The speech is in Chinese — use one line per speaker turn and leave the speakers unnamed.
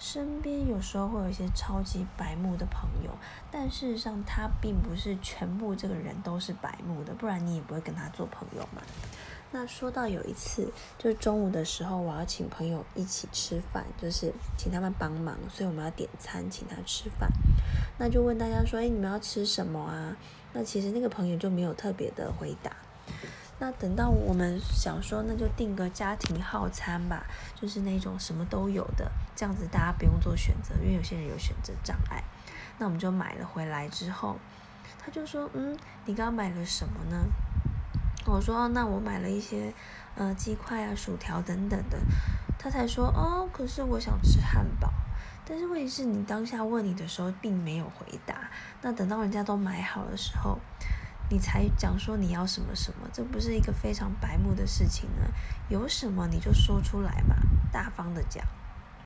身边有时候会有一些超级白目的朋友，但事实上他并不是全部这个人都是白目的，不然你也不会跟他做朋友嘛。那说到有一次，就是中午的时候，我要请朋友一起吃饭，就是请他们帮忙，所以我们要点餐请他吃饭。那就问大家说：“哎，你们要吃什么啊？”那其实那个朋友就没有特别的回答。那等到我们想说，那就订个家庭套餐吧，就是那种什么都有的，这样子大家不用做选择，因为有些人有选择障碍。那我们就买了回来之后，他就说：“嗯，你刚刚买了什么呢？”我说：“那我买了一些呃鸡块啊、薯条等等的。”他才说：“哦，可是我想吃汉堡。”但是问题是你当下问你的时候并没有回答。那等到人家都买好的时候。你才讲说你要什么什么，这不是一个非常白目的事情呢？有什么你就说出来嘛，大方的讲。